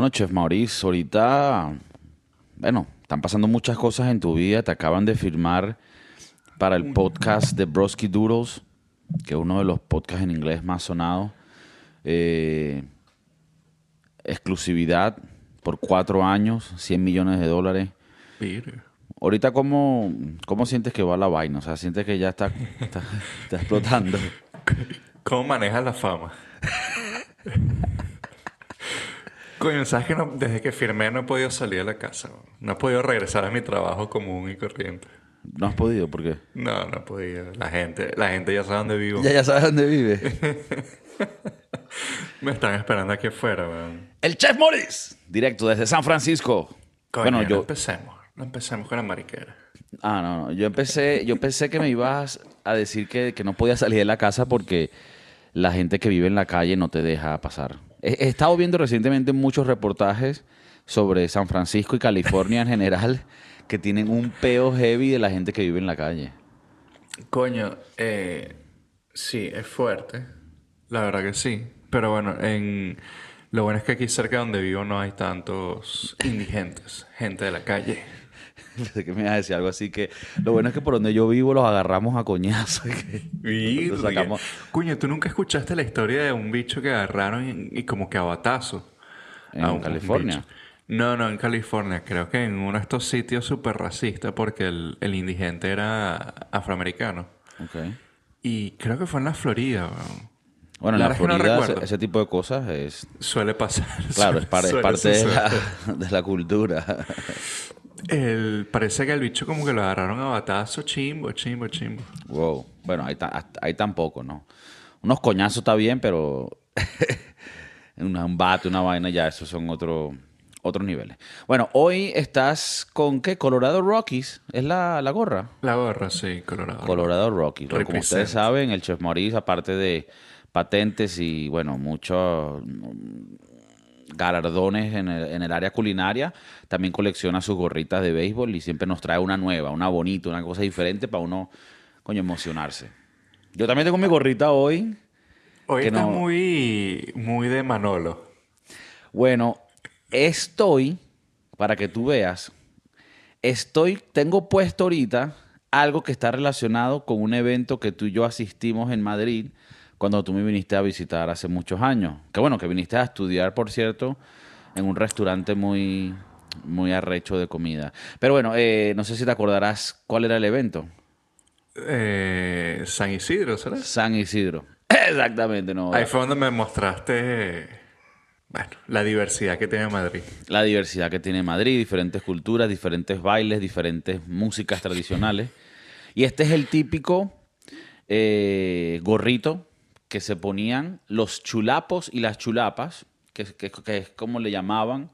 Bueno, Chef Maurice, ahorita, bueno, están pasando muchas cosas en tu vida. Te acaban de firmar para el podcast de Broski Doodles, que es uno de los podcasts en inglés más sonados. Eh, exclusividad por cuatro años, 100 millones de dólares. Ahorita, ¿cómo, ¿cómo sientes que va la vaina? O sea, sientes que ya está, está, está explotando. ¿Cómo manejas la fama? Coño, ¿sabes que no- desde que firmé no he podido salir de la casa? No he podido regresar a mi trabajo común y corriente. No has podido, ¿por qué? No, no he podido. La gente, la gente ya sabe dónde vivo. Ya, ya sabes dónde vive. Me están esperando aquí afuera, weón. El Chef Maurice, directo desde San Francisco. Coño, bueno, no yo, empecemos. No empecemos con la mariquera. Ah, no, no. Yo empecé, yo pensé que me ibas a decir que, que no podía salir de la casa porque la gente que vive en la calle no te deja pasar. He, estado viendo recientemente muchos reportajes sobre San Francisco y California en general que tienen un peo heavy de la gente que vive en la calle. Coño, eh, sí, es fuerte. La verdad que sí. Pero bueno, en... lo bueno es que aquí cerca de donde vivo no hay tantos indigentes, gente de la calle. Pensé que me ibas a decir algo así que lo bueno es que por donde yo vivo los agarramos a coñazo. y sacamos. Coño, ¿tú nunca escuchaste la historia de un bicho que agarraron y, y como que a batazo? En A un- un California. No, no, en California. Creo que en uno de estos sitios súper racistas porque el, el indigente era afroamericano. Ok. Y creo que fue en la Florida, weón. Bueno, en La la que no Florida ese, tipo de cosas es Suele pasar. Claro, es, par- es Suele parte la, de la cultura. El, parece que el bicho como que lo agarraron a batazo, chimbo, chimbo, chimbo. Wow. Bueno, ahí, ta- ahí tampoco, ¿no? Unos coñazos está bien, pero un bate, una vaina, ya, esos son otro, otros niveles. Bueno, hoy estás con qué? Colorado Rockies. ¿Es la, la gorra? La gorra, sí, colorado. Colorado Rockies. Bueno, como ustedes saben, el Chef Maurice, aparte de patentes y, bueno, muchos mm, galardones en el, en el área culinaria, también colecciona sus gorritas de béisbol y siempre nos trae una nueva, una bonita, una cosa diferente para uno, coño, emocionarse. Yo también tengo mi gorrita hoy. Hoy no- muy, muy de Manolo. Bueno, estoy, para que tú veas, estoy, tengo puesto ahorita algo que está relacionado con un evento que tú y yo asistimos en Madrid cuando tú me viniste a visitar hace muchos años. Que bueno, que viniste a estudiar, por cierto, en un restaurante muy, muy arrecho de comida. Pero bueno, eh, no sé si te acordarás cuál era el evento. Eh, San Isidro, ¿será? San Isidro. Exactamente, no. Ahí fue donde me mostraste, bueno, la diversidad que tiene Madrid. la diversidad que tiene Madrid, diferentes culturas, diferentes bailes, diferentes músicas tradicionales. Y este es el típico eh, gorrito que se ponían los chulapos y las chulapas, que, que- que es como le llamaban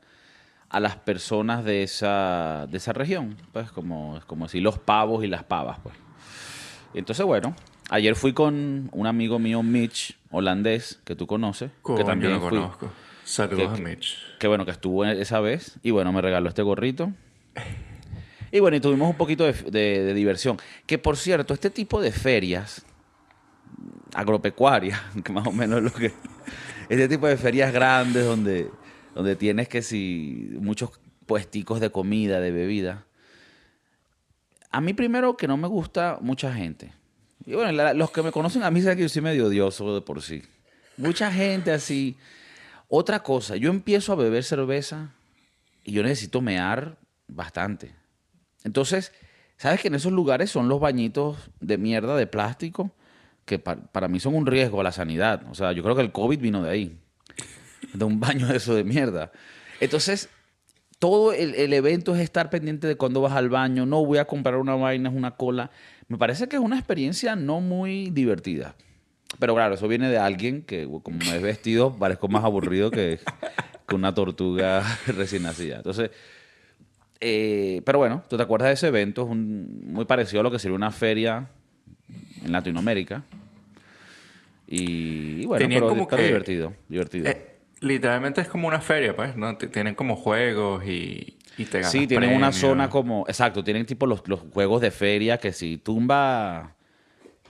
a las personas de esa, de esa región. Pues como, como decir los pavos y las pavas. Pues. Entonces, bueno, ayer fui con un amigo mío, Mitch, holandés, que tú conoces, Coño, que también lo fui conozco. Saludos Que- a Mitch. que bueno, que estuvo esa vez y bueno, me regaló este gorrito. Y bueno, y tuvimos un poquito de, de- de diversión. Que por cierto, este tipo de ferias agropecuarias, que más o menos es lo que... Este tipo de ferias grandes donde, donde tienes que si muchos puesticos de comida, de bebida. A mí primero que no me gusta mucha gente. Y bueno, los que me conocen a mí saben que yo soy medio odioso de por sí. Mucha gente así. Otra cosa, yo empiezo a beber cerveza y yo necesito mear bastante. Entonces, ¿sabes que en esos lugares son los bañitos de mierda de plástico? Que pa- para mí son un riesgo a la sanidad. O sea, yo creo que el COVID vino de ahí. De un baño de eso de mierda. Entonces, todo el, el evento es estar pendiente de cuándo vas al baño. No voy a comprar una vaina, es una cola. Me parece que es una experiencia no muy divertida. Pero claro, eso viene de alguien que, como me he vestido, parezco más aburrido que, que una tortuga recién nacida. Entonces, eh, pero bueno, tú te acuerdas de ese evento, es un- muy parecido a lo que sería una feria en Latinoamérica. Y, y bueno, Tenían pero, como que- divertido, divertido. Eh, literalmente es como una feria, pues, ¿no? T- Tienen como juegos y, y te ganas Sí, tienen una zona como, exacto, tienen tipo los, los juegos de feria que si tumba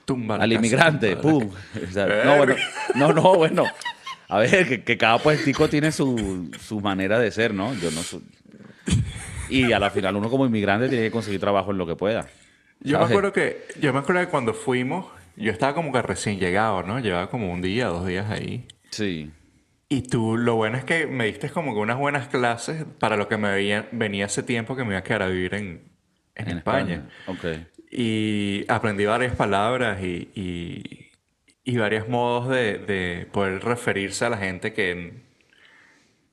Tumba al casa, inmigrante, tumba pum. O sea, no, bueno, no, no, bueno. A ver, que, que cada puestico tiene su, su manera de ser, ¿no? Yo no soy... Y a la final uno como inmigrante tiene que conseguir trabajo en lo que pueda. Yo me acuerdo que, yo me acuerdo que cuando fuimos, yo estaba como que recién llegado, ¿no? Llevaba como un día, dos días ahí. Sí. Y tú, lo bueno es que me diste como que unas buenas clases para lo que me veía- venía hace tiempo que me iba a quedar a vivir en, en, España. Ok. Y aprendí varias palabras y, y, y varios modos de, de poder referirse a la gente que,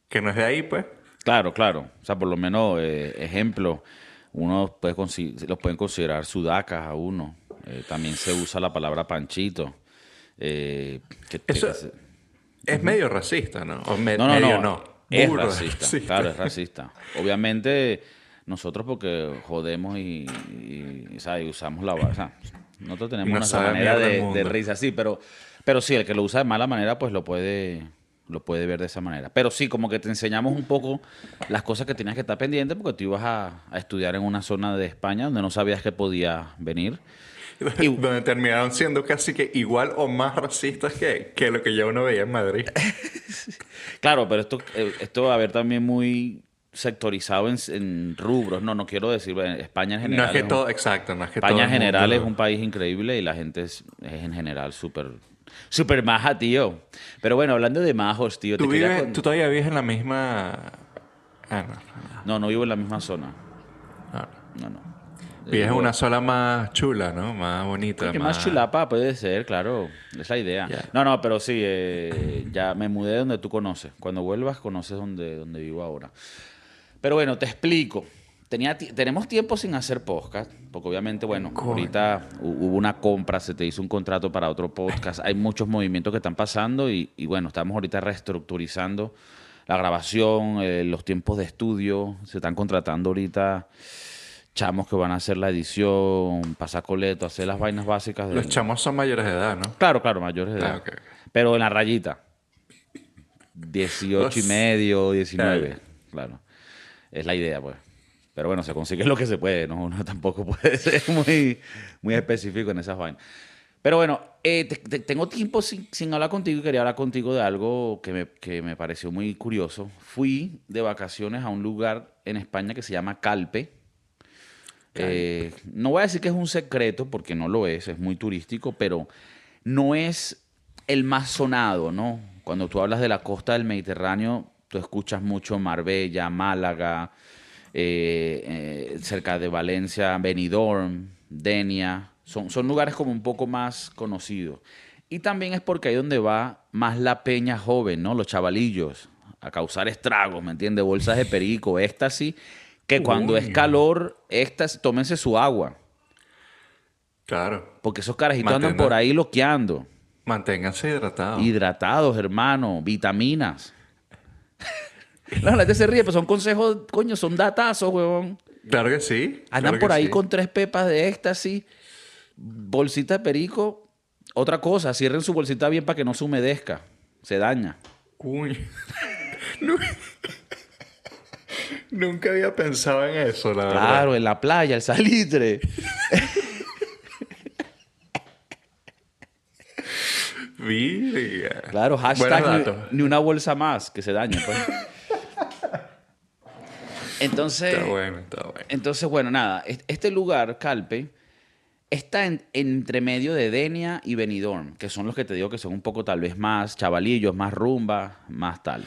que no es de ahí, pues. Claro, claro. O sea, por lo menos, eh, ejemplo, uno puede los pueden considerar sudacas a uno. Eh, también se usa la palabra panchito. Eh, que- que- Eso- que se- Es medio racista, ¿no? O me- no, no, medio no. no. Es racista, Claro, es racista. Obviamente, nosotros porque jodemos y, y, ¿sabes? y usamos la... O sea, nosotros tenemos una manera de, risa, sí, pero, pero sí, el que lo usa de mala manera, pues lo puede, lo puede ver de esa manera. Pero sí, como que te enseñamos un poco las cosas que tenías que estar pendiente porque tú ibas a, a estudiar en una zona de España donde no sabías que podía venir. Y- Donde terminaron siendo casi que igual o más racistas que, que lo que ya uno veía en Madrid. Claro, pero esto, eh, esto va a haber también muy sectorizado en, en rubros. No, no quiero decir, España en No general. es que un- todo, exacto, no es que todo España en general mundo- es un país increíble y la gente es, es en general súper súper maja, tío. Pero bueno, hablando de majos, tío. ¿Tú, te quería vives- con- tú todavía vives en la misma... Ah, no, no, No, no vivo en la misma zona. no. No, Vives en Vivo- una sola más chula, ¿no? Más bonita. Que más chulapa puede ser, claro. Es la idea. No, no, pero sí, eh, ya me mudé donde tú conoces. Cuando vuelvas, conoces donde, donde vivo ahora. Pero bueno, te explico. Tenía, tenemos tiempo sin hacer podcast, porque obviamente, bueno, Coño. ahorita hu- hubo una compra, se te hizo un contrato para otro podcast, hay muchos movimientos que están pasando y, y bueno, estamos ahorita reestructurizando la grabación, eh, los tiempos de estudio, se están contratando ahorita chamos que van a hacer la edición, pasar coleto, hacer las vainas básicas. de- Los chamos son mayores de edad, ¿no? Claro, claro, mayores de edad. Ah, ok. Pero en la rayita. 18 y medio, 19. Claro. Claro. Es la idea, pues. Pero bueno, se consigue lo que se puede, ¿no? Uno tampoco puede ser muy, muy específico en esas vainas. Pero bueno, eh, te- te- tengo tiempo sin, sin hablar contigo y quería hablar contigo de algo que me, que me pareció muy curioso. Fui de vacaciones a un lugar en España que se llama Calpe. Eh, no voy a decir que es un secreto, porque no lo es, es muy turístico, pero no es el más sonado, ¿no? Cuando tú hablas de la costa del Mediterráneo, tú escuchas mucho Marbella, Málaga, eh, eh, cerca de Valencia, Benidorm, Denia. Son, son lugares como un poco más conocidos. Y también es porque ahí donde va más la peña joven, ¿no? Los chavalillos, a causar estragos, ¿me entiendes? Bolsas de perico, éxtasis, que cuando es calor, éxtasis, tómense su agua. Claro. Porque esos carajitos andan por ahí loqueando. Manténganse hidratados. Hidratados, hermano, vitaminas. La gente se ríe, pero son consejos, coño, son datazos, huevón. Claro que sí. Andan claro por ahí sí. con tres pepas de éxtasis, bolsita de perico. Otra cosa, cierren su bolsita bien para que no se humedezca. Se daña. Uy. Nu- Nunca había pensado en eso, la verdad. Claro, en la playa, el salitre. Claro, hashtag ni, ni una bolsa más que se dañe. pues. Entonces, Está bueno, está bueno. entonces, bueno, nada, es- este lugar, Calpe, está en, entre medio de Denia y Benidorm, que son los que te digo que son un poco tal vez más chavalillos, más rumba, más tal.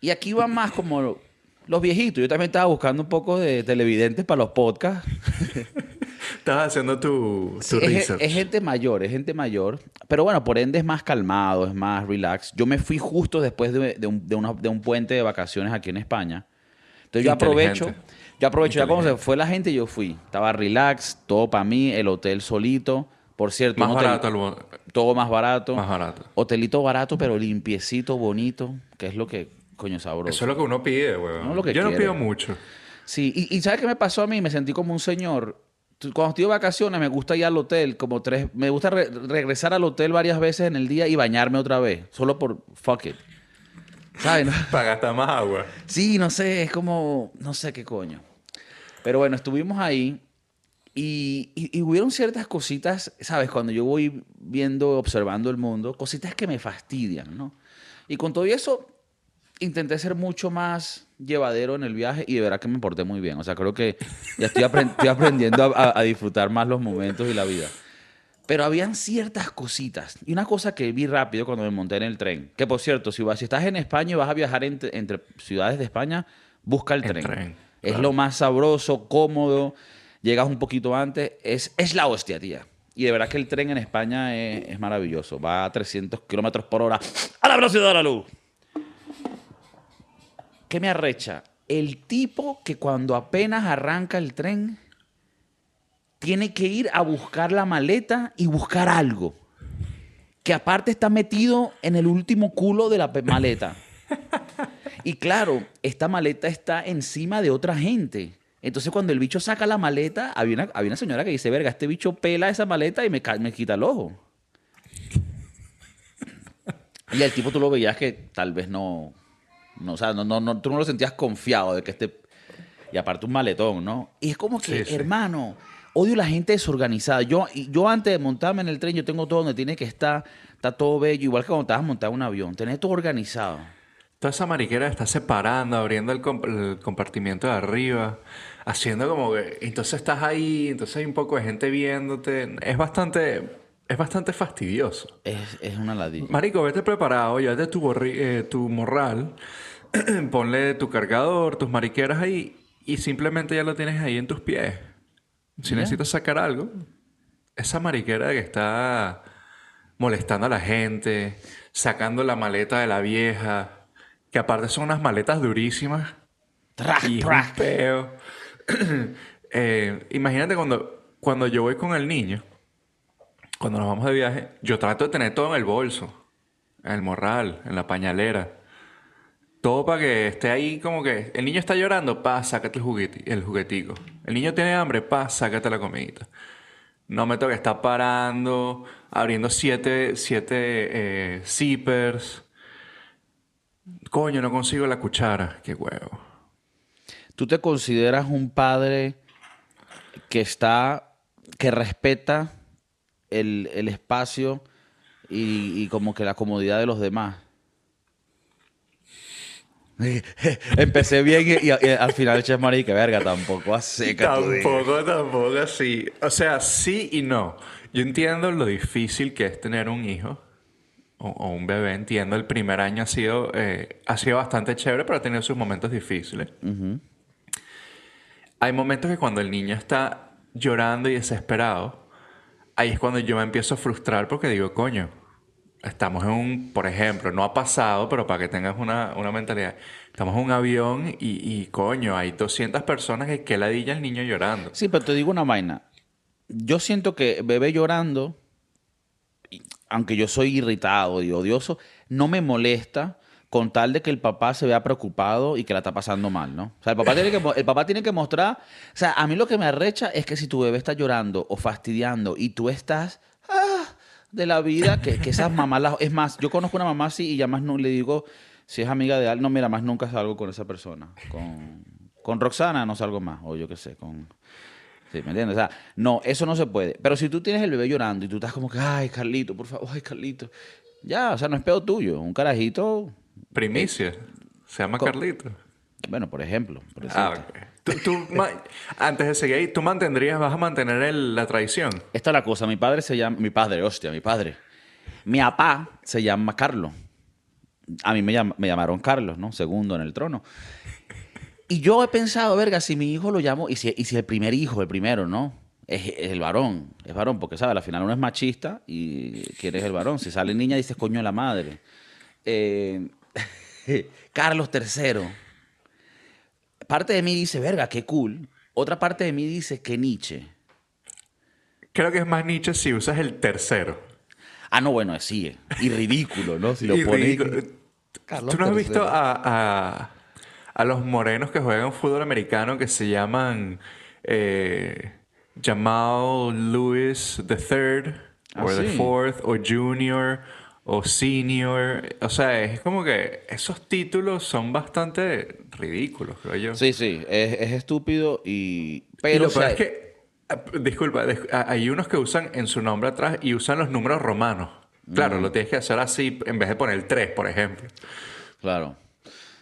Y aquí van más como los viejitos. Yo también estaba buscando un poco de televidentes para los podcasts. Estabas haciendo tu, tu Sí, es, research. es gente mayor, es gente mayor. Pero bueno, por ende es más calmado, es más relax. Yo me fui justo después de, de un, de una- de un puente de vacaciones aquí en España. Entonces yo aprovecho, yo aprovecho, ya como se fue la gente, yo fui. Estaba relax, todo para mí, el hotel solito. Por cierto, Más hotel- barato, el todo más barato. más barato. Hotelito barato, pero limpiecito, bonito, que es lo que, coño, sabroso. Eso es lo que uno pide, weón. No lo que Yo no pido mucho. Sí, y, y ¿sabes qué me pasó a mí? Me sentí como un señor. Cuando estoy de vacaciones me gusta ir al hotel como tres... Me gusta re- regresar al hotel varias veces en el día y bañarme otra vez. Solo por fuck it. ¿Sabes? Para gastar más agua. Sí, no sé, es como... No sé qué coño. Pero bueno, estuvimos ahí y, y, y hubieron ciertas cositas, ¿sabes? Cuando yo voy viendo, observando el mundo, cositas que me fastidian, ¿no? Y con todo eso, intenté ser mucho más llevadero en el viaje y de verdad que me porté muy bien. O sea, creo que ya estoy, aprend- estoy aprendiendo a, a disfrutar más los momentos y la vida. Pero habían ciertas cositas. Y una cosa que vi rápido cuando me monté en el tren. Que por cierto, si, vas, si estás en España y vas a viajar entre, entre ciudades de España, busca el El tren. tren, Es claro. lo más sabroso, cómodo. Llegas un poquito antes. Es, es la hostia, tía. Y de verdad que el tren en España es, es maravilloso. Va a 300 kilómetros por hora a la velocidad de la luz. ¿Qué me arrecha? El tipo que cuando apenas arranca el tren tiene que ir a buscar la maleta y buscar algo. Que aparte está metido en el último culo de la maleta. Y claro, esta maleta está encima de otra gente. Entonces cuando el bicho saca la maleta, había una, había una señora que dice, verga, este bicho pela esa maleta y me, me quita el ojo. Y el tipo tú lo veías que tal vez no, no, o sea, no, no, no- tú no lo sentías confiado de que este... Y aparte un maletón, ¿no? Y es como que, Sí, sí. hermano, odio la gente desorganizada. Yo, yo antes de montarme en el tren, yo tengo todo donde tiene que estar, está todo bello, igual que cuando te vas a montar un avión, tener todo organizado. Toda esa mariquera está separando, abriendo el, comp- el compartimiento de arriba, haciendo como que... Entonces estás ahí, entonces hay un poco de gente viéndote. Es bastante... Es bastante fastidioso. Es, es una ladilla. Marico, vete preparado, llévate tu, eh, tu morral, ponle tu cargador, tus mariqueras ahí y simplemente ya lo tienes ahí en tus pies. Si Ya. necesitas sacar algo, esa mariquera que está molestando a la gente, sacando la maleta de la vieja, que aparte son unas maletas durísimas y un peo. Eh, imagínate cuando, cuando yo voy con el niño, cuando nos vamos de viaje, yo trato de tener todo en el bolso, en el morral, en la pañalera. Todo para que esté ahí como que el niño está llorando, pa, sácate el, jugueti- el juguetico. El niño tiene hambre, pa, sácate la comidita. No me toca estar parando, abriendo siete, siete eh, zippers. Coño, no consigo la cuchara. Qué huevo. ¿Tú te consideras un padre que está, que respeta el, el espacio y, y como que la comodidad de los demás? Empecé bien y, y- y al final Chef Mari, que verga, tampoco hace Tampoco, tampoco así. O sea, sí y no. Yo entiendo lo difícil que es tener un hijo o, o un bebé. Entiendo, el primer año ha sido, eh, ha sido bastante chévere, pero ha tenido sus momentos difíciles. Hay momentos que cuando el niño está llorando y desesperado, ahí es cuando yo me empiezo a frustrar porque digo, coño, estamos en un, por ejemplo, no ha pasado, pero para que tengas una, una mentalidad, estamos en un avión y, y, coño, hay 200 personas que, que ladilla el niño llorando. Sí, pero te digo una vaina. Yo siento que bebé llorando, aunque yo soy irritado y odioso, no me molesta con tal de que el papá se vea preocupado y que la está pasando mal, ¿no? O sea, el papá tiene que, el papá tiene que mostrar... O sea, a mí lo que me arrecha es que si tu bebé está llorando o fastidiando y tú estás... ah, de la vida, que, que esas mamás... es más, yo conozco una mamá así y ya más no le digo... Si es amiga de alguien, no, mira, más nunca salgo con esa persona. Con, con Roxana no salgo más, o yo qué sé, con... ¿me entiendes? O sea, no, eso no se puede. Pero si tú tienes el bebé llorando y tú estás como que, ay, Carlito, por favor, ay, Carlito. Ya, o sea, no es pedo tuyo. Un carajito, Primicia. Se llama Carlito. bueno, por ejemplo. por Ah, decirte. ok. Tú, antes de seguir ahí, ¿tú mantendrías, vas a mantener el- la tradición? Esta es la cosa. Mi padre se llama, mi padre, hostia, mi padre. Mi papá se llama Carlos. A mí me, llam- me llamaron Carlos, ¿no? Segundo en el trono. Y yo he pensado, verga, si mi hijo lo llamo, y si, y si el primer hijo, el primero, ¿no? Es, es el varón, es varón, porque, ¿sabes? Al final uno es machista y quieres el varón. Si sale niña, dices, coño, la madre. Eh, Carlos III. Parte de mí dice, verga, qué cool. Otra parte de mí dice, qué Nietzsche. Creo que es más Nietzsche si usas el tercero. Ah, no, bueno, sí. eh. Y ridículo, ¿no? Si lo Y pones. Carlos ¿Tú no has III. visto a, a- a los morenos que juegan fútbol americano que se llaman eh, Jamal Lewis III, Ah, o the. Fourth, o Junior, o Senior? O sea, es como que esos títulos son bastante ridículos, creo yo. Sí, sí, es, es estúpido y... y Pero, lo o sea, peor es que, ah, disculpa, ah, hay unos que usan en su nombre atrás y usan los números romanos. Claro, lo tienes que hacer así en vez de poner el 3, por ejemplo. Claro.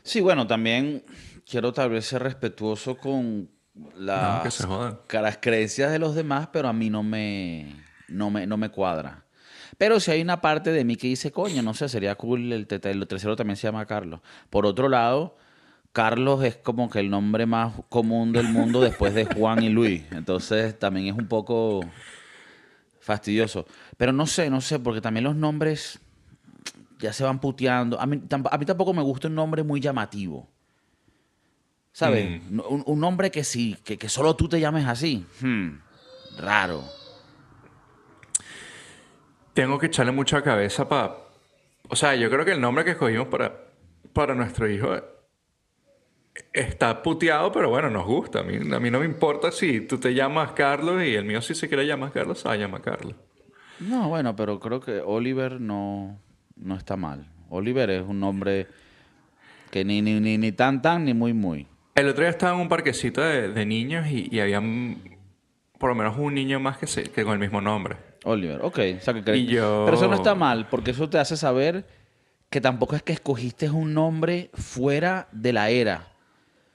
Sí, bueno, también quiero tal vez ser respetuoso con las las creencias de los demás, pero a mí no me, no me, no me cuadra. Pero si hay una parte de mí que dice, coño, no sé, sería cool, el, tercero también se llama Carlos. Por otro lado, Carlos es como que el nombre más común del mundo después de Juan y Luis. Entonces también es un poco fastidioso. Pero no sé, no sé, porque también los nombres ya se van puteando. A mí, a mí tampoco me gusta un nombre muy llamativo. ¿Sabes? Mm. Un, un nombre que sí, que, que solo tú te llames así. Hmm, raro. Tengo que echarle mucha cabeza para... O sea, yo creo que el nombre que escogimos para, para nuestro hijo está puteado, pero bueno, nos gusta. A mí, a mí no me importa si tú te llamas Carlos y el mío si se quiere llamar Carlos, se va a llamar Carlos. No, bueno, pero creo que Oliver no, no está mal. Oliver es un nombre que ni, ni, ni, ni tan tan ni muy muy. El otro día estaba en un parquecito de, de niños y, y había por lo menos un niño más que, se, que con el mismo nombre. Oliver, ok. O sea, que cre- Y yo- Pero eso no está mal, porque eso te hace saber que tampoco es que escogiste un nombre fuera de la era.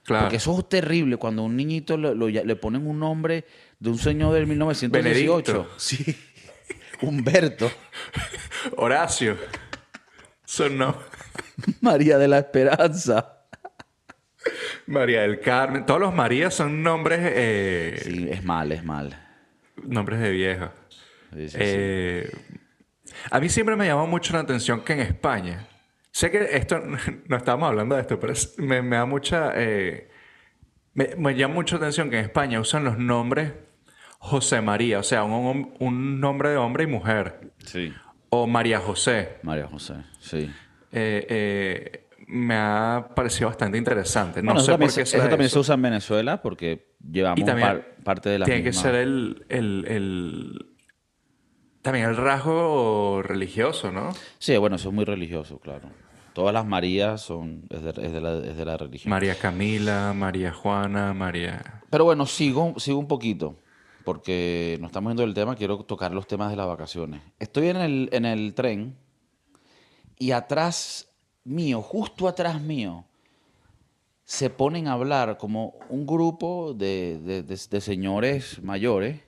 Claro. Porque eso es terrible cuando a un niñito lo- lo ya- le ponen un nombre de un señor del 1918. Benedicto. Sí. Humberto. Horacio. Son no. María de la Esperanza. María del Carmen. Todos los Marías son nombres, eh, Sí, es mal, es mal. nombres de vieja. Sí, sí, sí. Eh, A mí siempre me llamó mucho la atención que en España, sé que esto, no estábamos hablando de esto, pero es- me, me da mucha, eh, me, me llama mucho la atención que en España usan los nombres José María, o sea, un, nombre de hombre y mujer, Sí. o María José. María José, sí. Eh, me ha parecido bastante interesante. No Bueno, sé por se, qué será eso también eso. se usa en Venezuela porque llevamos par- parte de la Tiene que ser el, el, el- También el rasgo religioso, ¿no? Sí, bueno, eso es muy religioso, claro. Todas las Marías son es de, es de la, es de la religión. María Camila, María Juana, María... Pero bueno, sigo, sigo un poquito, porque no estamos yendo del tema, quiero tocar los temas de las vacaciones. Estoy en el, en el tren y atrás mío, justo atrás mío, se ponen a hablar como un grupo de, de- de- de señores mayores,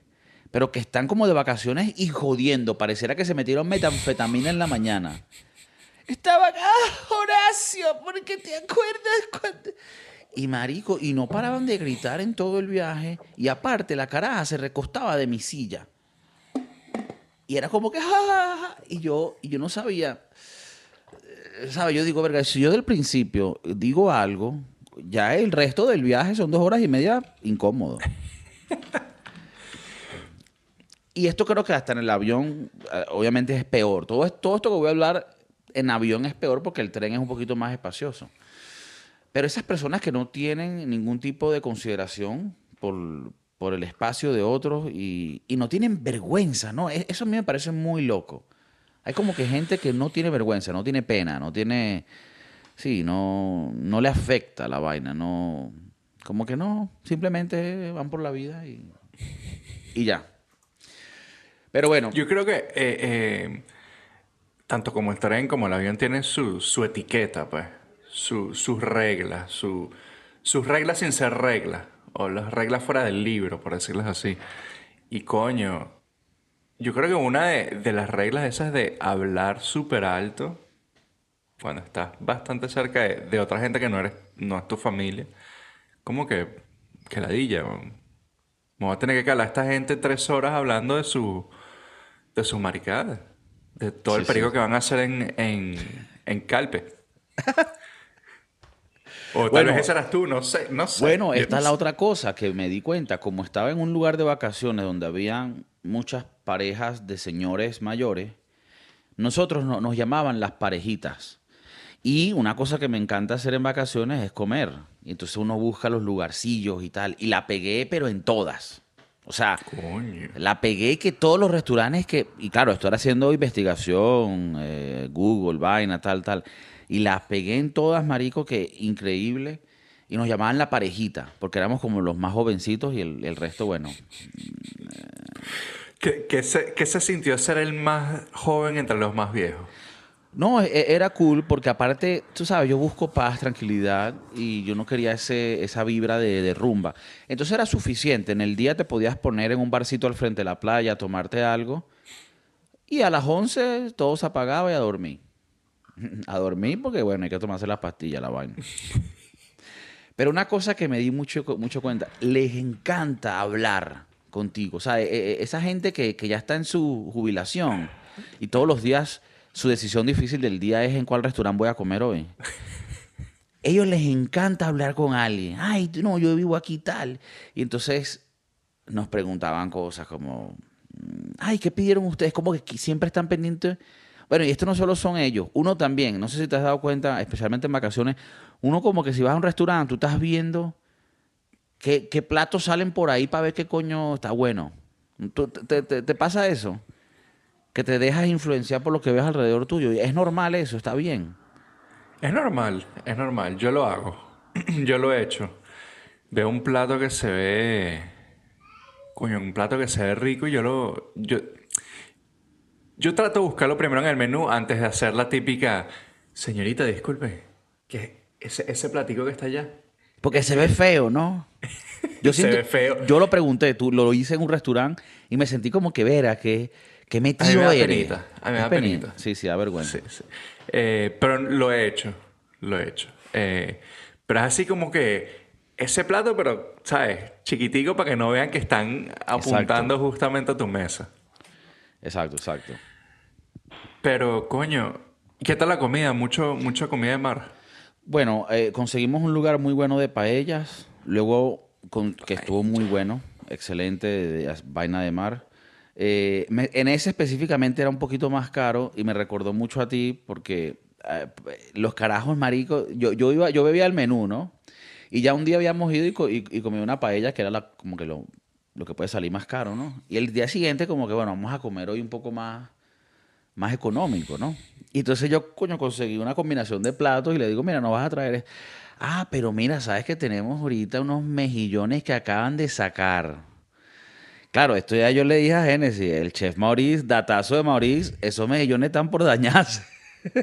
pero que están como de vacaciones y jodiendo. Pareciera que se metieron metanfetamina en la mañana. Estaban, ah, Horacio, ¿por qué te acuerdas cuando...? Y marico, y no paraban de gritar en todo el viaje. Y aparte, la caraja se recostaba de mi silla. Y era como que, "Ja, ja, ja", Y yo, y yo no sabía. eh, ¿Sabes? Yo digo, verga, si yo del principio digo algo, ya el resto del viaje son dos horas y media incómodo. Y esto creo que hasta en el avión, eh, obviamente es peor. Todo, todo esto que voy a hablar en avión es peor porque el tren es un poquito más espacioso. Pero esas personas que no tienen ningún tipo de consideración por, por el espacio de otros y, y no tienen vergüenza, ¿no? E- Eso a mí me parece muy loco. Hay como que gente que no tiene vergüenza, no tiene pena, no tiene... Sí, no, no le afecta la vaina, no... Como que no, simplemente van por la vida y, y ya. Pero bueno, Yo creo que eh, eh, tanto como el tren como el avión tienen su, su etiqueta, pues. Su- sus reglas, su, sus reglas sin ser reglas. O las reglas fuera del libro, por decirlas así. Y coño, yo creo que una de, las reglas esas de hablar súper alto, cuando estás bastante cerca de, de otra gente que no eres, no es tu familia, como que, que ladilla. Me voy a tener que calar a esta gente tres horas hablando de su de sus maricadas. De todo el perico sí. que van a hacer en, en, en Calpe. o tal Bueno. vez ese eras tú, no sé, no sé. Bueno, esta no es la sé. otra cosa que me di cuenta. Como estaba en un lugar de vacaciones donde habían muchas parejas de señores mayores, nosotros no- nos llamaban las parejitas. Y una cosa que me encanta hacer en vacaciones es comer. Y entonces uno busca los lugarcillos y tal. Y la pegué, pero en todas. O sea, Coño. la pegué que todos los restaurantes que... Y claro, estoy haciendo investigación, eh, Google, vaina, tal, tal. Y las pegué en todas, marico, que increíble. Y nos llamaban la parejita, porque éramos como los más jovencitos y el, el resto, bueno. ¿Qué, qué se, qué se sintió ser el más joven entre los más viejos? No, e- era cool porque aparte, tú sabes, yo busco paz, tranquilidad y yo no quería ese, esa vibra de, de rumba. Entonces era suficiente. En el día te podías poner en un barcito al frente de la playa, tomarte algo y a las 11 todo se apagaba y a dormir. A dormir porque, bueno, hay que tomarse las pastillas, la vaina. Pero una cosa que me di mucho, mucho cuenta, les encanta hablar contigo. O sea, e- e- esa gente que, que ya está en su jubilación y todos los días su decisión difícil del día es en cuál restaurante voy a comer hoy. Ellos les encanta hablar con alguien. Ay, no, yo vivo aquí tal. Y entonces nos preguntaban cosas como, mm, ay, ¿qué pidieron ustedes? Como que siempre están pendientes. Bueno, y esto no solo son ellos, uno también, no sé si te has dado cuenta, especialmente en vacaciones, uno como que si vas a un restaurante, tú estás viendo qué, qué platos salen por ahí para ver qué coño está bueno. ¿Tú- te, te- te pasa eso? Que te dejas influenciar por lo que ves alrededor tuyo. Y Es normal eso, está bien. Es normal, es normal. Yo lo hago. Yo lo he hecho. Veo un plato que se ve. Coño, un plato que se ve rico y yo lo. Yo, yo trato de buscarlo primero en el menú antes de hacer la típica. Señorita, disculpe. que ese, ese platico que está allá? Porque se ve feo, ¿no? Yo Se ve feo. Yo lo pregunté, tú lo hice en un restaurante y me sentí como que vera, que, que A mí metido me da eres. penita, a mí me da penita. penita. Sí, sí, da vergüenza. Sí, sí. Eh, pero lo he hecho. Lo he hecho. Eh, pero es así como que. Ese plato, pero, ¿sabes? Chiquitico para que no vean que están apuntando justamente a tu mesa. Exacto, exacto. Pero, coño, ¿qué tal la comida? Mucho, mucha comida de mar. Bueno, eh, conseguimos un lugar muy bueno de paellas, luego con- que estuvo muy bueno, excelente, de, de vaina de mar. Eh, en ese específicamente era un poquito más caro y me recordó mucho a ti porque eh, los carajos maricos, yo, yo, iba, yo bebía el menú, ¿no? Y ya un día habíamos ido y, y, comí una paella que era la, como que lo, lo que puede salir más caro, ¿no? Y el día siguiente como que, bueno, vamos a comer hoy un poco más, más económico, ¿no? Y entonces yo, coño, conseguí una combinación de platos y le digo, mira, no vas a traer... Ah, pero mira, sabes que tenemos ahorita unos mejillones que acaban de sacar. Claro, esto ya yo le dije a Génesis, el chef Maurice, datazo de Maurice, esos mejillones están por dañarse.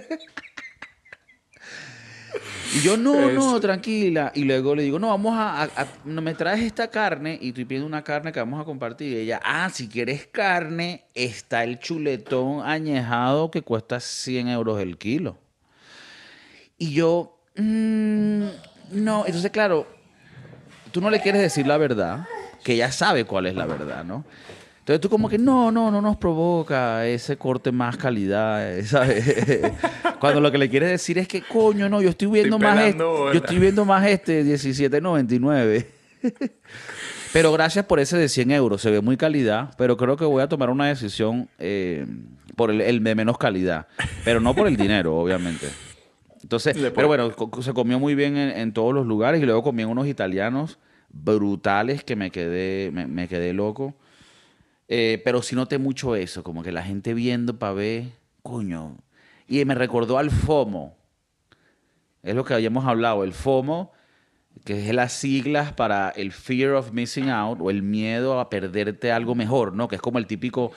y yo, no, no, tranquila. Y luego le digo, no, vamos a, a- me traes esta carne y estoy pidiendo una carne que vamos a compartir. Y ella, ah, si quieres carne, está el chuletón añejado que cuesta 100 euros el kilo. Y yo, "Mm, no, entonces claro, tú no le quieres decir la verdad, que ella sabe cuál es la verdad, ¿no? Entonces tú como que no, no, no nos provoca ese corte más calidad, eh, ¿sabes? Cuando lo que le quieres decir es que, coño, no, yo estoy viendo Estoy más este, yo estoy viendo más este 17.99. Pero gracias por ese de 100 euros, se ve muy calidad, pero creo que voy a tomar una decisión eh, por el, el de menos calidad, pero no por el dinero, obviamente. Entonces, pero bueno, se comió muy bien en, en todos los lugares y luego comí en unos italianos brutales que me quedé, me, me quedé loco. Eh, pero sí noté mucho eso, como que la gente viendo para ver, coño. Y me recordó al FOMO. Es lo que habíamos hablado, el FOMO, que es las siglas para el fear of missing out o el miedo a perderte algo mejor, ¿no? Que es como el típico,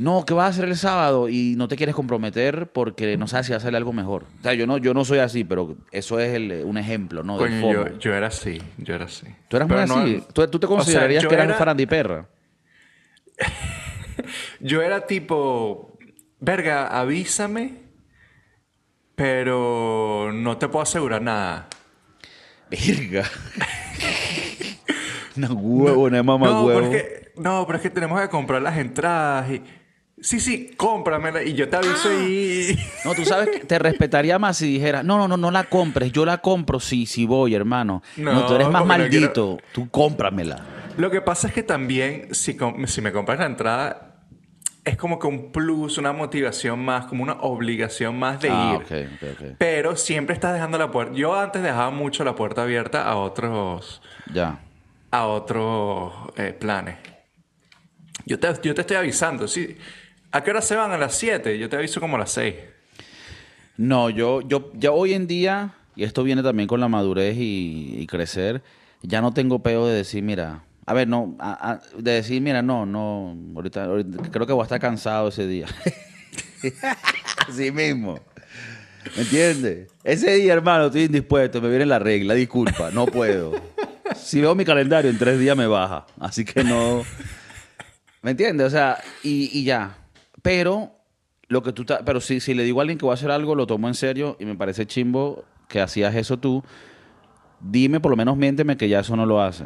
no, ¿qué vas a hacer el sábado? Y no te quieres comprometer porque no sabes si va a salir algo mejor. O sea, yo no, yo no soy así, pero eso es el- un ejemplo, ¿no? Del Coño, FOMO. yo, yo era así, yo era así. Tú eras muy Pero no- así. ¿Tú, tú te o sea, considerarías que eras era- un farandiperra? Yo era tipo, verga, avísame, pero no te puedo asegurar nada. Verga. Una huevo, una mamá no, huevo. pero es que, no, pero es que tenemos que comprar las entradas y... Sí, sí, cómpramela y yo te aviso Ah. y... No, tú sabes que te respetaría más si dijera, no, no, no, no la compres, yo la compro si, si voy, hermano. No, No, tú eres más maldito, tú cómpramela. Lo que pasa es que también, si, si me compras la entrada, es como que un plus, una motivación más, como una obligación más de Ah, ir. Pero siempre estás dejando la puerta. Yo antes dejaba mucho la puerta abierta a otros, Ya. a otros eh, planes. Yo te, yo te estoy avisando. ¿sí? ¿A qué hora se van? A las 7. Yo te aviso como a las 6. No, yo, yo, ya hoy en día, y esto viene también con la madurez y, crecer, ya no tengo peo de decir, mira, a ver, no, de decir, mira, no, no, ahorita, ahorita creo que voy a estar cansado ese día. Así mismo. ¿Me entiendes? Ese día, hermano, estoy indispuesto, me viene la regla, disculpa, no puedo. Si veo mi calendario, en tres días me baja. Así que no. ¿Me entiendes? O sea, y ya. Pero, lo que tú ta- pero si, si le digo a alguien que voy a hacer algo, lo tomo en serio y me parece chimbo que hacías eso tú. Dime, por lo menos miénteme que ya eso no lo hace.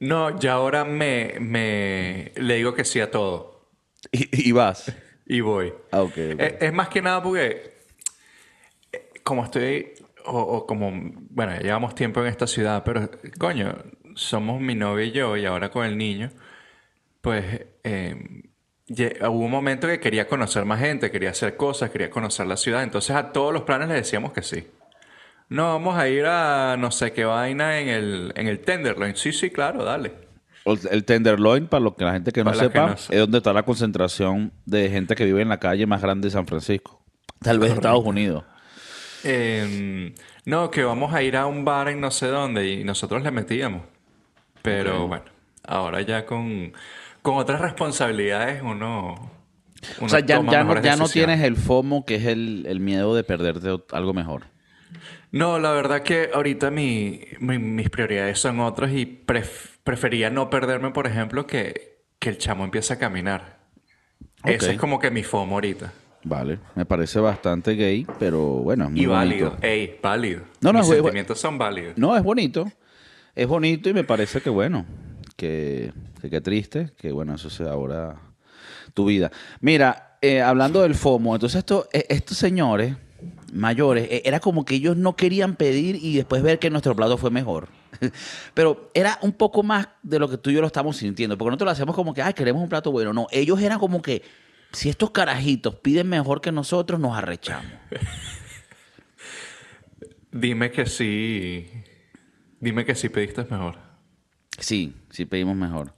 No, ya ahora me, me le digo que sí a todo. Y, y vas. Y voy. Ah. Es, es más que nada porque, eh, como estoy, o, o como, bueno, ya llevamos tiempo en esta ciudad, pero coño, somos mi novia y yo, y ahora con el niño, pues eh, hubo un momento que quería conocer más gente, quería hacer cosas, quería conocer la ciudad, entonces a todos los planes le decíamos que sí. No, vamos a ir a no sé qué vaina en el, en el Tenderloin. Sí, sí, claro, dale. El Tenderloin, para lo que la gente que no Para la que sepa, no es donde está la concentración de gente que vive en la calle más grande de San Francisco. Tal vez Estados Unidos. Eh, no, que vamos a ir a un bar en no sé dónde y nosotros le metíamos. Pero bueno, ahora ya con, con otras responsabilidades uno... O sea, ya, no, ya no tienes el FOMO, que es el, el miedo de perderte algo mejor. No, la verdad que ahorita mi, mi- mis prioridades son otras y pref- prefería no perderme, por ejemplo, que, que el chamo empiece a caminar. Ese es como que mi FOMO ahorita. Vale, me parece bastante gay, pero bueno, es muy Y válido. bonito. Ey, válido. No, no, Mis sentimientos son válidos. No, es bonito. Es bonito y me parece que bueno, que que triste, que bueno, eso sea ahora tu vida. Mira, eh, hablando del FOMO, entonces esto, eh, estos señores mayores, eh, era como que ellos no querían pedir y después ver que nuestro plato fue mejor. Pero era un poco más de lo que tú y yo lo estamos sintiendo, porque nosotros lo hacemos como que, ay, queremos un plato bueno. No, ellos eran como que, si estos carajitos piden mejor que nosotros, nos arrechamos. Dime que sí. Dime que sí pediste mejor. Sí, sí pedimos mejor.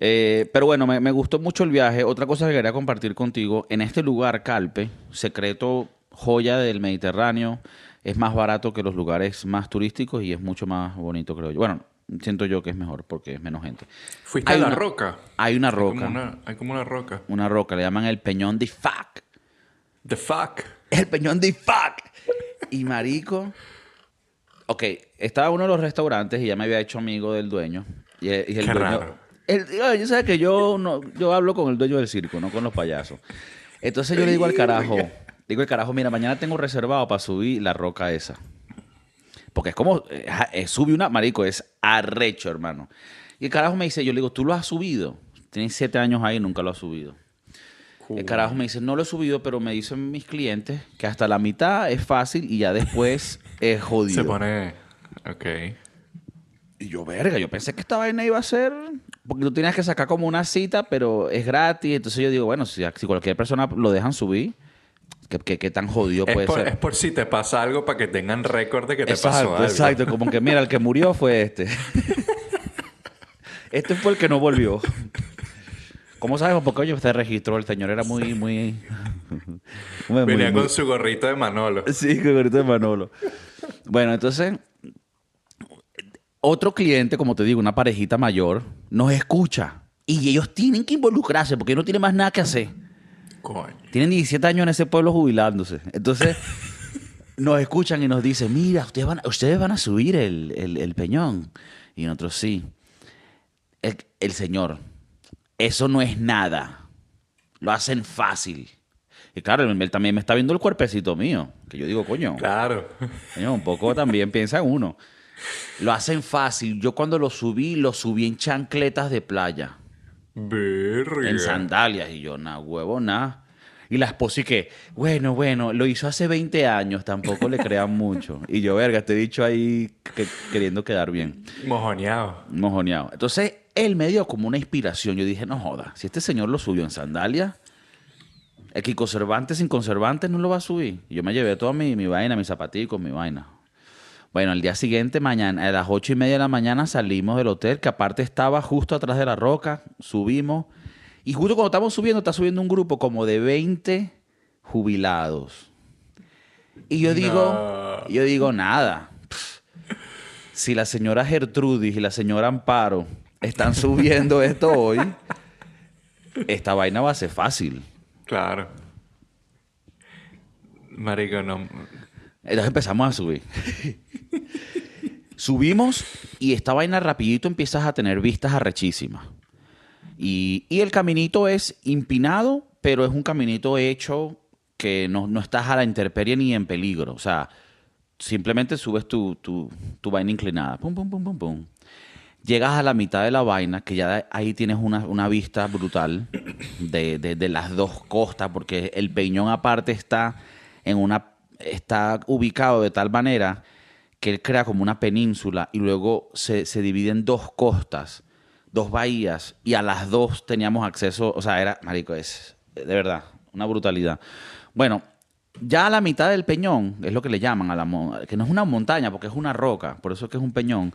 Eh, pero bueno, me, me gustó mucho el viaje. Otra cosa que quería compartir contigo, en este lugar, Calpe, secreto joya del Mediterráneo, es más barato que los lugares más turísticos y es mucho más bonito, creo yo. Bueno, siento yo que es mejor porque es menos gente. ¿Fuiste Hay a la una- roca? Hay una Hay como roca, una, hay como una roca. una roca, le llaman el Peñón de Fuck. The fuck. El Peñón de Fuck. Y marico. Ok, estaba uno de los restaurantes y ya me había hecho amigo del dueño. Y, el- y el Qué dueño. raro. El, yo sabes que yo no, yo hablo con el dueño del circo, no con los payasos. Entonces yo le digo al carajo, digo al carajo, mira, mañana tengo reservado para subir la roca esa. Porque es como, eh, eh, sube una, marico, es arrecho, hermano. Y el carajo me dice, yo le digo, ¿tú lo has subido? Tienes siete años ahí y nunca lo has subido. El carajo me dice, no lo he subido, pero me dicen mis clientes que hasta la mitad es fácil y ya después es jodido. Se pone. Ok. Y yo, verga, yo pensé que esta vaina iba a ser... Porque tú tienes que sacar como una cita, pero es gratis. Entonces yo digo, bueno, si, si cualquier persona lo dejan subir, ¿qué, qué- qué tan jodido Es puede por, ser? es por si te pasa algo para que tengan récord de que te pasó algo. exacto. Como que, mira, el que murió fue este. este fue el que no volvió. ¿Cómo sabemos? Porque, oye, usted registró, el señor era muy, muy... muy- Venía muy- con su gorrito de Manolo. Sí, que ahorita de Manolo. Bueno, entonces, otro cliente, como te digo, una parejita mayor, nos escucha. Y ellos tienen que involucrarse porque no tienen más nada que hacer. Coño. Tienen 17 años en ese pueblo jubilándose. Entonces, nos escuchan y nos dicen, mira, ustedes van, ustedes van a subir el, el- el peñón. Y nosotros sí. El, el señor, eso no es nada. Lo hacen fácil. Y claro, él, también me está viendo el cuerpecito mío. Que yo digo, coño. Claro. Coño, un poco también piensa en uno. Lo hacen fácil. Yo cuando lo subí, lo subí en chancletas de playa, Verga. en sandalias. Y yo, nada, huevo, nada. Y la esposa y que, bueno, bueno, lo hizo hace 20 años, tampoco le crean mucho. Y yo, verga, te he dicho ahí que- queriendo quedar bien, Mojoneado. mojoneado. Entonces, él me dio como una inspiración. Yo dije, no joda, si este señor lo subió en sandalias, el que conservante sin conservantes no lo va a subir. Y yo me llevé toda mi, mi vaina, mis zapaticos, mi vaina. Bueno, al día siguiente, mañana, a las ocho y media de la mañana salimos del hotel, que aparte estaba justo atrás de la roca, subimos. Y justo cuando estamos subiendo, está subiendo un grupo como de 20 jubilados. Y yo digo, No. yo digo, nada. si la señora Gertrudis y la señora Amparo están subiendo esto hoy, esta vaina va a ser fácil. Claro. Marico, no. Entonces empezamos a subir. Subimos y esta vaina rapidito empiezas a tener vistas arrechísimas. Y, el caminito es empinado, pero es un caminito hecho que no, no estás a la intemperie ni en peligro. O sea, simplemente subes tu, tu, tu vaina inclinada. Pum, pum, pum, pum, pum. Llegas a la mitad de la vaina, que ya ahí tienes una, una vista brutal de, de- de las dos costas, porque el peñón aparte está en una está ubicado de tal manera que él crea como una península y luego se, se divide en dos costas, dos bahías, y a las dos teníamos acceso, o sea, era, marico, es de verdad, una brutalidad. Bueno, ya a la mitad del peñón, es lo que le llaman, a la que no es una montaña, porque es una roca, por eso es que es un peñón,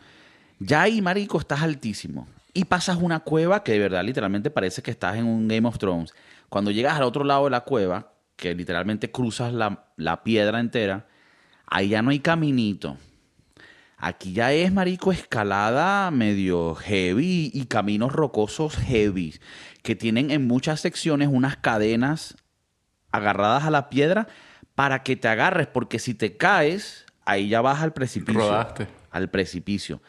ya ahí, marico, estás altísimo. Y pasas una cueva que de verdad literalmente parece que estás en un Game of Thrones. Cuando llegas al otro lado de la cueva, que literalmente cruzas la, la piedra entera, ahí ya no hay caminito. Aquí ya es, marico, escalada medio heavy y caminos rocosos heavy, que tienen en muchas secciones unas cadenas agarradas a la piedra para que te agarres, porque si te caes, ahí ya vas al precipicio. Rodaste. Al precipicio.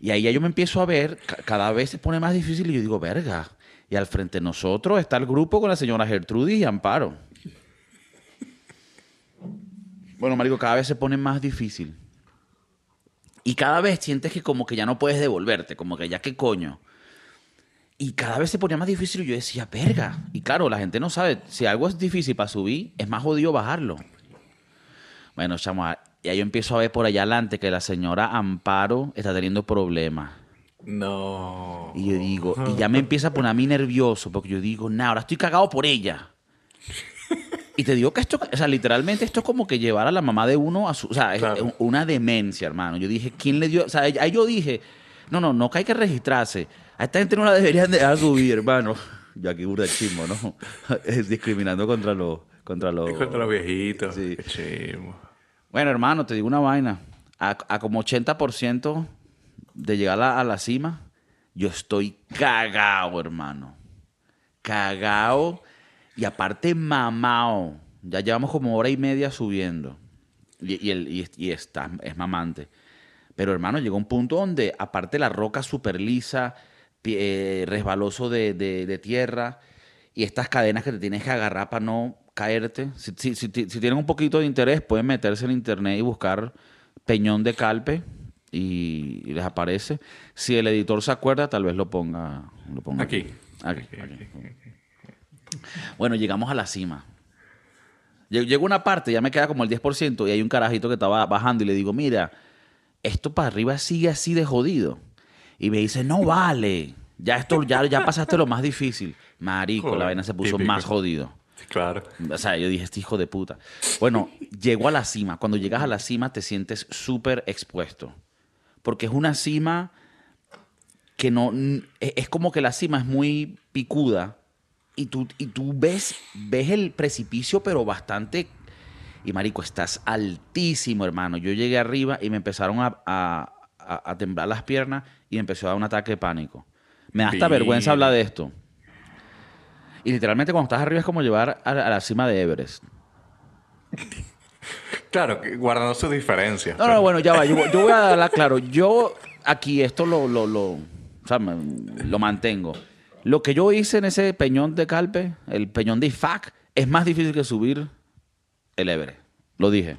Y ahí ya yo me empiezo a ver, ca- cada vez se pone más difícil y yo digo, verga. Y al frente de nosotros está el grupo con la señora Gertrudis y Amparo. Bueno, marico, cada vez se pone más difícil. Y cada vez sientes que como que ya no puedes devolverte, como que ya qué coño. Y cada vez se ponía más difícil y yo decía, verga. Y claro, la gente no sabe, si algo es difícil para subir, es más jodido bajarlo. Bueno, chamo, ya yo empiezo a ver por allá adelante que la señora Amparo está teniendo problemas. No. Y yo digo, y ya me empieza a poner a mí nervioso, porque yo digo, nah, ahora estoy cagado por ella. Y te digo que esto, o sea, literalmente esto es como que llevar a la mamá de uno a su, o sea, es Claro. es una demencia, hermano. Yo dije, ¿quién le dio? O sea, ahí yo dije, no, no, no que hay que registrarse. A esta gente no la deberían dejar subir, hermano. Yo aquí burda chismo, ¿no? Es discriminando contra los, contra los... Contra los viejitos. Sí. Bueno, hermano, te digo una vaina. A, a como 80% de llegar a a la cima, yo estoy cagado, hermano. Cagado y aparte mamao. Ya llevamos como hora y media subiendo. Y, y el, y, y está, es mamante. Pero hermano, llegó un punto donde aparte la roca súper lisa, eh, resbaloso de, de- de tierra y estas cadenas que te tienes que agarrar para no caerte. Si, si- si ti- si tienen un poquito de interés, pueden meterse en internet y buscar Peñón de Calpe y, y les aparece. Si el editor se acuerda, tal vez lo ponga, lo ponga Aquí. Aquí, aquí. Bueno, llegamos a la cima. Lle- Llegó una parte, ya me queda como el 10% y hay un carajito que estaba bajando y le digo, mira, esto para arriba sigue así de jodido. Y me dice, no vale, ya esto ya, ya pasaste lo más difícil. Marico, la vaina se puso típico. más jodido. Claro. O sea, yo dije, este hijo de puta. Bueno, llegó a la cima. Cuando llegas a la cima te sientes súper expuesto. Porque es una cima que no... Es es como que la cima es muy picuda y tú, y tú ves, ves el precipicio, pero bastante... Y marico, estás altísimo, hermano. Yo llegué arriba y me empezaron a, a- a- a temblar las piernas y empezó a dar un ataque de pánico. Me da hasta vergüenza hablar de esto. Y literalmente cuando estás arriba es como llevar a la, cima de Everest. Claro, guardando sus diferencias. No, pero- no, bueno, ya va. Yo, voy- yo voy a hablar claro. Yo aquí esto lo, lo, lo, o sea, me- lo mantengo. Lo que yo hice en ese peñón de Calpe, el peñón de Ifac, es más difícil que subir el Everest. Lo dije.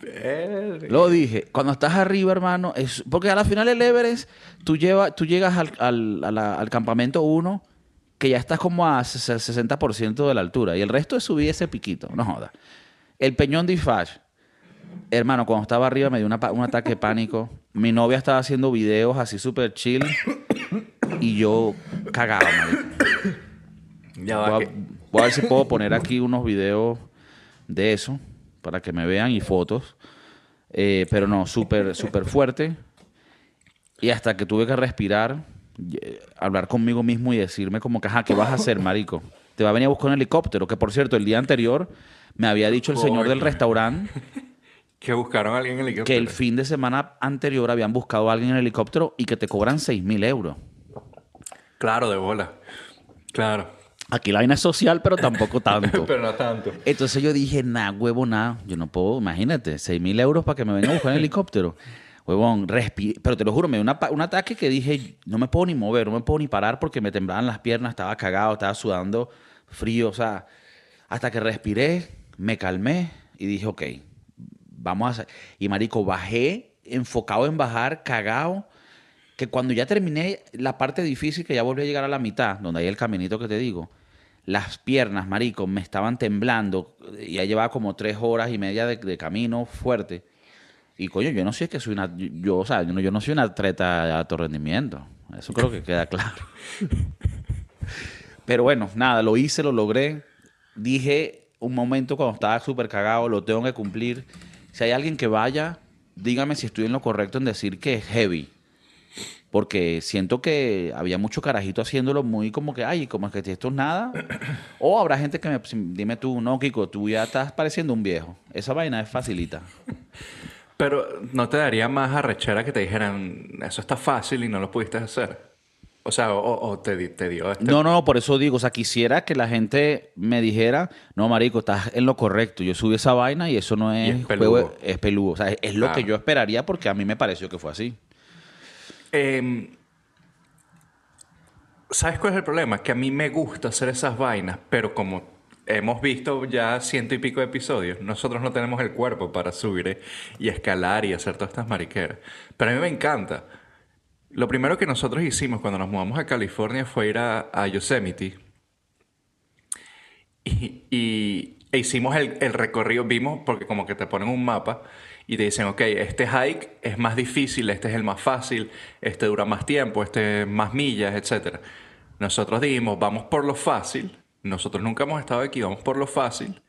Verga. Lo dije. Cuando estás arriba, hermano, es porque a la final el Everest, tú, lleva, tú llegas al, al, al campamento 1, que ya estás como a ses- 60% de la altura. Y el resto es subir ese piquito. No joda. El peñón de Ifach, hermano, cuando estaba arriba me dio una un ataque de pánico. Mi novia estaba haciendo videos así súper chill. Y yo cagaba, marico. Ya va. Voy a, que- voy a ver si puedo poner aquí unos videos de eso para que me vean y fotos. Eh, pero no, súper, súper fuerte. Y hasta que tuve que respirar, eh, hablar conmigo mismo y decirme como que, ajá, ¿qué vas a hacer, marico? Te va a venir a buscar un helicóptero. Que por cierto, el día anterior me había dicho el señor del restaurante Que buscaron a alguien en que helicóptero. el fin de semana anterior habían buscado a alguien en helicóptero y que te cobran 6 mil euros. Claro, de bola. Claro. Aquí la vaina es social, pero tampoco tanto. Pero no tanto. Entonces yo dije, nah, huevo, nada. Yo no puedo, imagínate, 6 mil euros para que me vengan a buscar en helicóptero. Huevón, respiré. Pero te lo juro, me dio una un ataque que dije, no me puedo ni mover, no me puedo ni parar porque me temblaban las piernas, estaba cagado, estaba sudando frío. O sea, hasta que respiré, me calmé y dije, ok, vamos a hacer. Y marico, bajé, enfocado en bajar, cagado. Que cuando ya terminé la parte difícil, que ya volví a llegar a la mitad, donde hay el caminito que te digo, las piernas, marico, me estaban temblando. Ya llevaba como tres horas y media de, camino fuerte. Y coño, yo no sé que soy una. Yo, o yo no, yo soy una atleta de alto rendimiento. Eso creo que queda claro. Pero bueno, nada, lo hice, lo logré. Dije un momento cuando estaba súper cagado, lo tengo que cumplir. Si hay alguien que vaya, dígame si estoy en lo correcto en decir que es heavy. Porque siento que había mucho carajito haciéndolo muy como que, ay, como es que esto es nada. O habrá gente que me, dime tú, no, Kiko, tú ya estás pareciendo un viejo. Esa vaina es facilita. Pero ¿no te daría más arrechera que te dijeran, eso está fácil y no lo pudiste hacer? O sea, o, o te, te dio este... No, no, por eso digo, o sea, quisiera que la gente me dijera, no, marico, estás en lo correcto. Yo subí esa vaina y eso no Y es, es peludo. juego, es peludo. O sea, es, es lo que yo esperaría porque a mí me pareció que fue así. Em, ¿Sabes cuál es el problema? Que a mí me gusta hacer esas vainas, pero como hemos visto ya ciento y pico de episodios, nosotros no tenemos el cuerpo para subir eh, y escalar y hacer todas estas mariqueras. Pero a mí me encanta. Lo primero que nosotros hicimos cuando nos mudamos a California fue ir a, Yosemite. Y, y- e hicimos el, el recorrido, vimos, porque como que te ponen un mapa y te dicen, ok, este hike es más difícil, este es el más fácil, este dura más tiempo, este más millas, etc. Nosotros dijimos, vamos por lo fácil, nosotros nunca hemos estado aquí, vamos por lo fácil.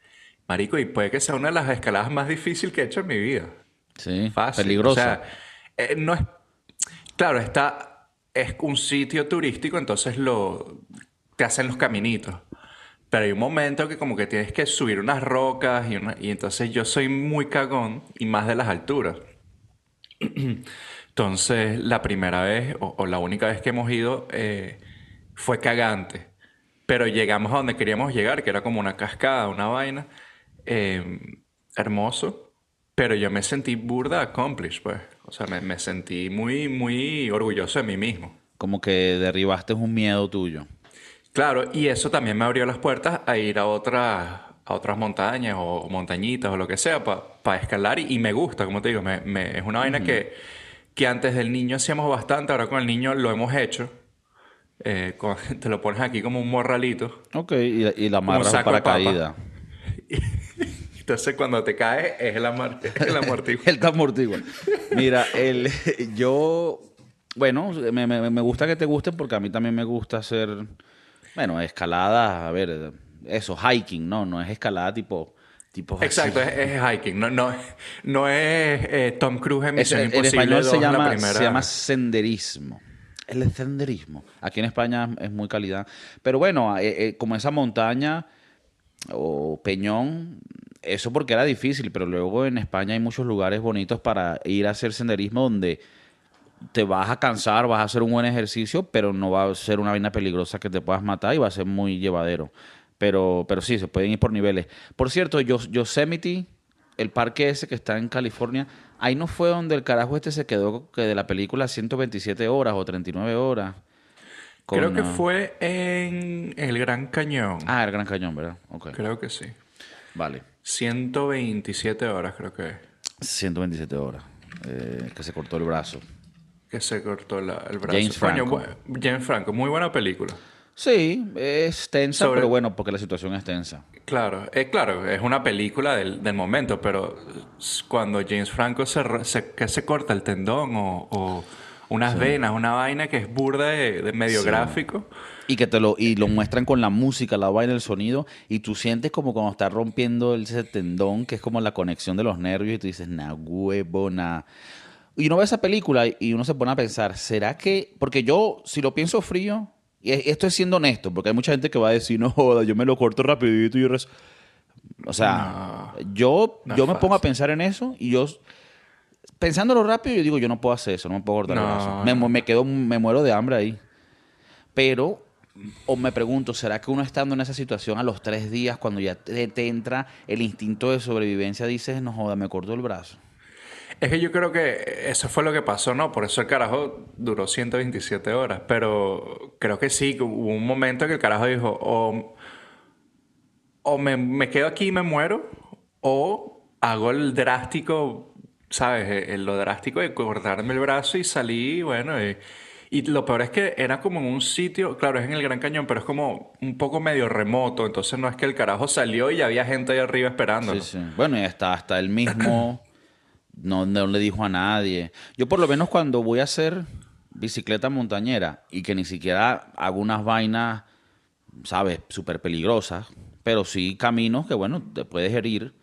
Marico, y puede que sea una de las escaladas más difíciles que he hecho en mi vida. Sí, Fácil. peligrosa. O sea, eh, no es. Claro, está. Es un sitio turístico, entonces lo. Te hacen los caminitos. Pero hay un momento que como que tienes que subir unas rocas y, una- y entonces yo soy muy cagón y más de las alturas. Entonces, la primera vez o, o la única vez que hemos ido eh, fue cagante. Pero llegamos a donde queríamos llegar, que era como una cascada, una vaina. eh, hermoso. Pero yo me sentí burda accomplished, pues. O sea, me, me sentí muy, muy orgulloso de mí mismo. Como que derribaste un miedo tuyo. Claro, y eso también me abrió las puertas a ir a otras, a otras montañas o montañitas o lo que sea para escalar y, y me gusta, como te digo, me, me- es una vaina que, que antes del niño hacíamos bastante, ahora con el niño lo hemos hecho. Eh, con- te lo pones aquí como un morralito. Ok, y, y la amarras para caída. Entonces cuando te caes es el, amor, es el amortiguo. El te amortigua. Mira, el, yo, bueno, me, me- me gusta que te guste porque a mí también me gusta hacer, bueno, escalada, a ver, eso, hiking, no, no es escalada tipo, tipo. Exacto, es, es hiking, no, no, no es eh, Tom Cruise en Misión en Imposible español 2, se la llama, primera. se llama senderismo. El senderismo. Aquí en España es muy calidad. Pero bueno, eh, eh, como esa montaña o peñón, eso porque era difícil, pero luego en España hay muchos lugares bonitos para ir a hacer senderismo donde te vas a cansar, vas a hacer un buen ejercicio, pero no va a ser una vaina peligrosa que te puedas matar y va a ser muy llevadero. Pero, pero sí, se pueden ir por niveles. Por cierto, Yos- Yosemite, el parque ese que está en California, ahí no fue donde el carajo este se quedó que de la película 127 horas o 39 horas. con, Creo que fue en el Gran Cañón. Ah, el Gran Cañón, ¿verdad? Ok. Creo que sí. Vale. 127 horas creo que es. 127 horas. eh, que se cortó el brazo. Que se cortó la- el brazo. James Franco. James Franco, muy buena película. Sí, es tensa, Sobre- pero bueno, porque la situación es tensa. Claro, eh, claro, es una película del, del momento, pero cuando James Franco se, que se corta el tendón o, o unas venas, una vaina que es burda de, de medio Sí. gráfico. Y que te lo, y lo muestran con la música, la vaina, el sonido, y tú sientes como cuando está rompiendo ese tendón, que es como la conexión de los nervios, y tú dices, na huevo, na. Y uno ve esa película y uno se pone a pensar, ¿será que.? Porque yo, si lo pienso frío, y esto es siendo honesto, porque hay mucha gente que va a decir, no joda, yo me lo corto rapidito y yo res-". O sea, yo, no yo me pongo a pensar en eso y yo, pensándolo rápido, yo digo, yo no puedo hacer eso, no me puedo cortar el No, brazo. Me, me quedo, me muero de hambre ahí. Pero, o me pregunto, ¿será que uno estando en esa situación a los tres días, cuando ya te, te entra el instinto de sobrevivencia, dices, no joda, me corto el brazo? Es que yo creo que eso fue lo que pasó, ¿no? Por eso el carajo duró 127 horas. Pero creo que sí, hubo un momento que el carajo dijo, o, o me, me quedo aquí y me muero, o hago el drástico, ¿sabes? Eh, eh, Lo drástico de cortarme el brazo y salí, bueno, y, y lo peor es que era como en un sitio, claro, es en el Gran Cañón, pero es como un poco medio remoto, entonces no es que el carajo salió y había gente ahí arriba esperándolo. Sí, sí. Bueno, y hasta, hasta él mismo no, no le dijo a nadie. Yo por lo menos cuando voy a hacer bicicleta montañera y que ni siquiera hago unas vainas, ¿sabes? Súper peligrosas, pero sí caminos que, bueno, te puedes herir.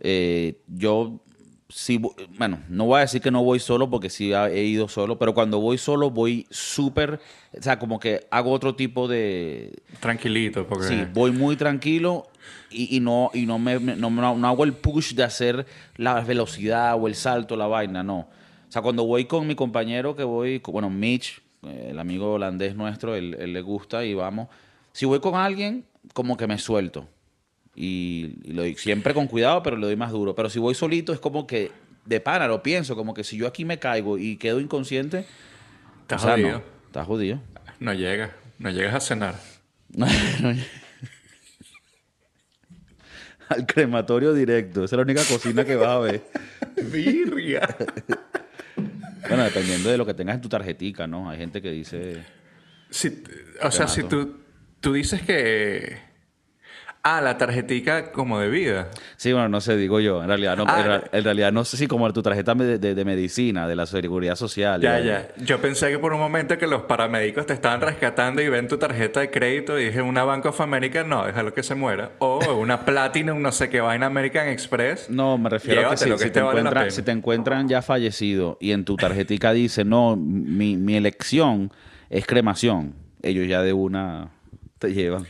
Eh, yo sí, bueno, no voy a decir que no voy solo porque sí he ido solo, pero cuando voy solo voy súper, o sea, como que hago otro tipo de, Tranquilito, porque... Sí, voy muy tranquilo y, y no, y no, me, no, no- no hago el push de hacer la velocidad o el salto, la vaina, no. O sea, cuando voy con mi compañero que voy, bueno, Mitch, eh, el amigo holandés nuestro, él, él le gusta y vamos. Si voy con alguien, como que me suelto. Y, y lo doy siempre con cuidado, pero le doy más duro. Pero si voy solito, es como que de pana, lo pienso, como que si yo aquí me caigo y quedo inconsciente, Estás o sea, jodido. no, está jodido. No llegas, no llegas a cenar. No, no. Al crematorio directo. Esa es la única cocina que vas a ver. Virria. Bueno, dependiendo de lo que tengas en tu tarjetica, ¿no? Hay gente que dice... Si- o sea, si tú, tú dices que... Ah, la tarjetica como de vida. Sí, bueno, no sé, digo yo. En realidad no, Ah, en, ra- en realidad no sé si como tu tarjeta de, de- de medicina, de la seguridad social. Ya, ya. Yo pensé que por un momento que los paramédicos te estaban rescatando y ven tu tarjeta de crédito y dije, una Bank of America, no, déjalo que se muera. O una Platinum, no sé qué vaina American Express. No, me refiero a que, si, que si te vale encuentran, si te encuentran ya fallecido y en tu tarjetica dice, no, mi, mi elección es cremación, ellos ya de una te llevan.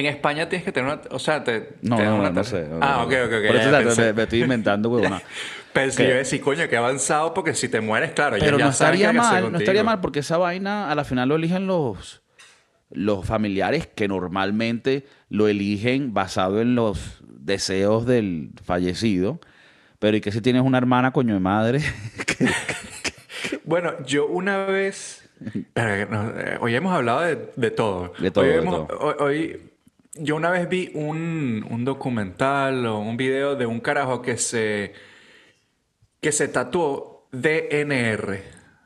En España tienes que tener una... O sea, te... No, te no, una no, sé. Ah, ok, ok, ok. Por eso te- me, me estoy inventando, huevona. Pensé, Que- yo iba a decir, coño, qué avanzado, porque si te mueres, claro, Pero ya, no saben qué estaría que mal, no estaría mal porque esa vaina a la final lo eligen los, los familiares que normalmente lo eligen basado en los deseos del fallecido. Pero y que si tienes una hermana, coño de madre, que- Bueno, yo una vez. Eh, hoy hemos hablado de, de todo. De todo, Hoy, de hemos- todo. hoy- hoy- yo una vez vi un, un documental o un video de un carajo que se. que se tatuó DNR.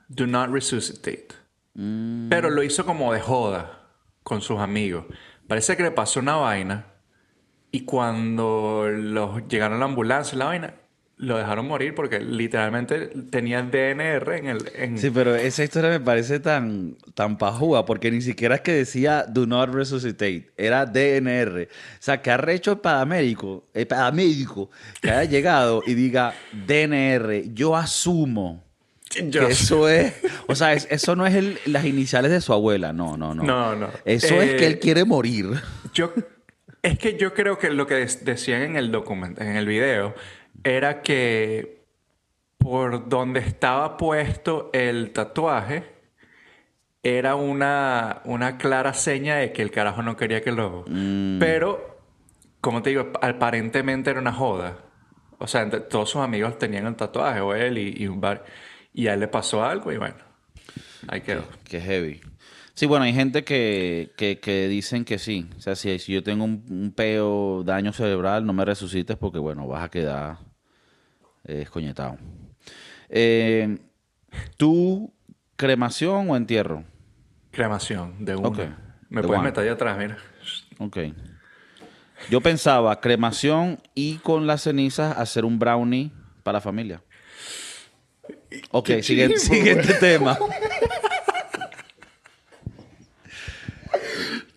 Do not resuscitate. Mm. Pero lo hizo como de joda con sus amigos. Parece que le pasó una vaina. Y cuando los llegaron a la ambulancia la vaina, lo dejaron morir porque literalmente tenía DNR en el. en- Sí, pero esa historia me parece tan, tan pajúa porque ni siquiera es que decía do not resuscitate, era DNR. O sea, que arrecho el paramédico, el paramédico que haya llegado y diga DNR, yo asumo Yo- que eso es, o sea, es- eso no es el- las iniciales de su abuela, no, no, no. No, no. Eso es que Eh, él quiere morir. Yo, es que yo creo que lo que decían en el documento, en el video, era que por donde estaba puesto el tatuaje era una, una clara seña de que el carajo no quería que lo... Pero, como te digo, aparentemente era una joda. O sea, entre- todos sus amigos tenían el tatuaje, o él y, y un bar. Y a él le pasó algo y bueno, ahí quedó. Que heavy. Sí, bueno, hay gente que, que, que dicen que sí. O sea, si, si yo tengo un, un peo, daño cerebral, no me resucites porque, bueno, vas a quedar eh, escoñetado. Eh, ¿Tú, cremación o entierro? Cremación, de una. Ok. Me De puedes one. meter ahí atrás, mira. Ok. Yo pensaba cremación y con las cenizas hacer un brownie para la familia. Ok, siguiente tema.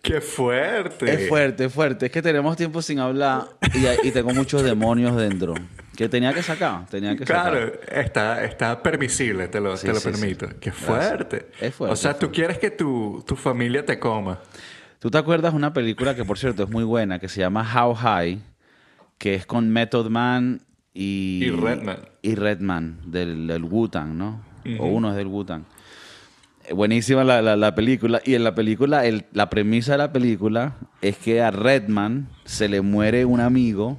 ¡Qué fuerte! Es fuerte, es fuerte. Es que tenemos tiempo sin hablar y, y tengo muchos demonios dentro. Que tenía que sacar, tenía que sacar. Claro, está, está permisible, te lo, Sí, te lo sí, sí. permito. ¡Qué fuerte! Es fuerte, O sea, tú quieres que tu, tu familia te coma. ¿Tú te acuerdas de una película que, por cierto, es muy buena, que se llama How High? que es con Method Man y... Y Redman. Y Redman, del, del Wu-Tang, ¿no? O uno es del Wu-Tang. Eh, Buenísima la, la- la película. Y en la película, el- la premisa de la película es que a Redman se le muere un amigo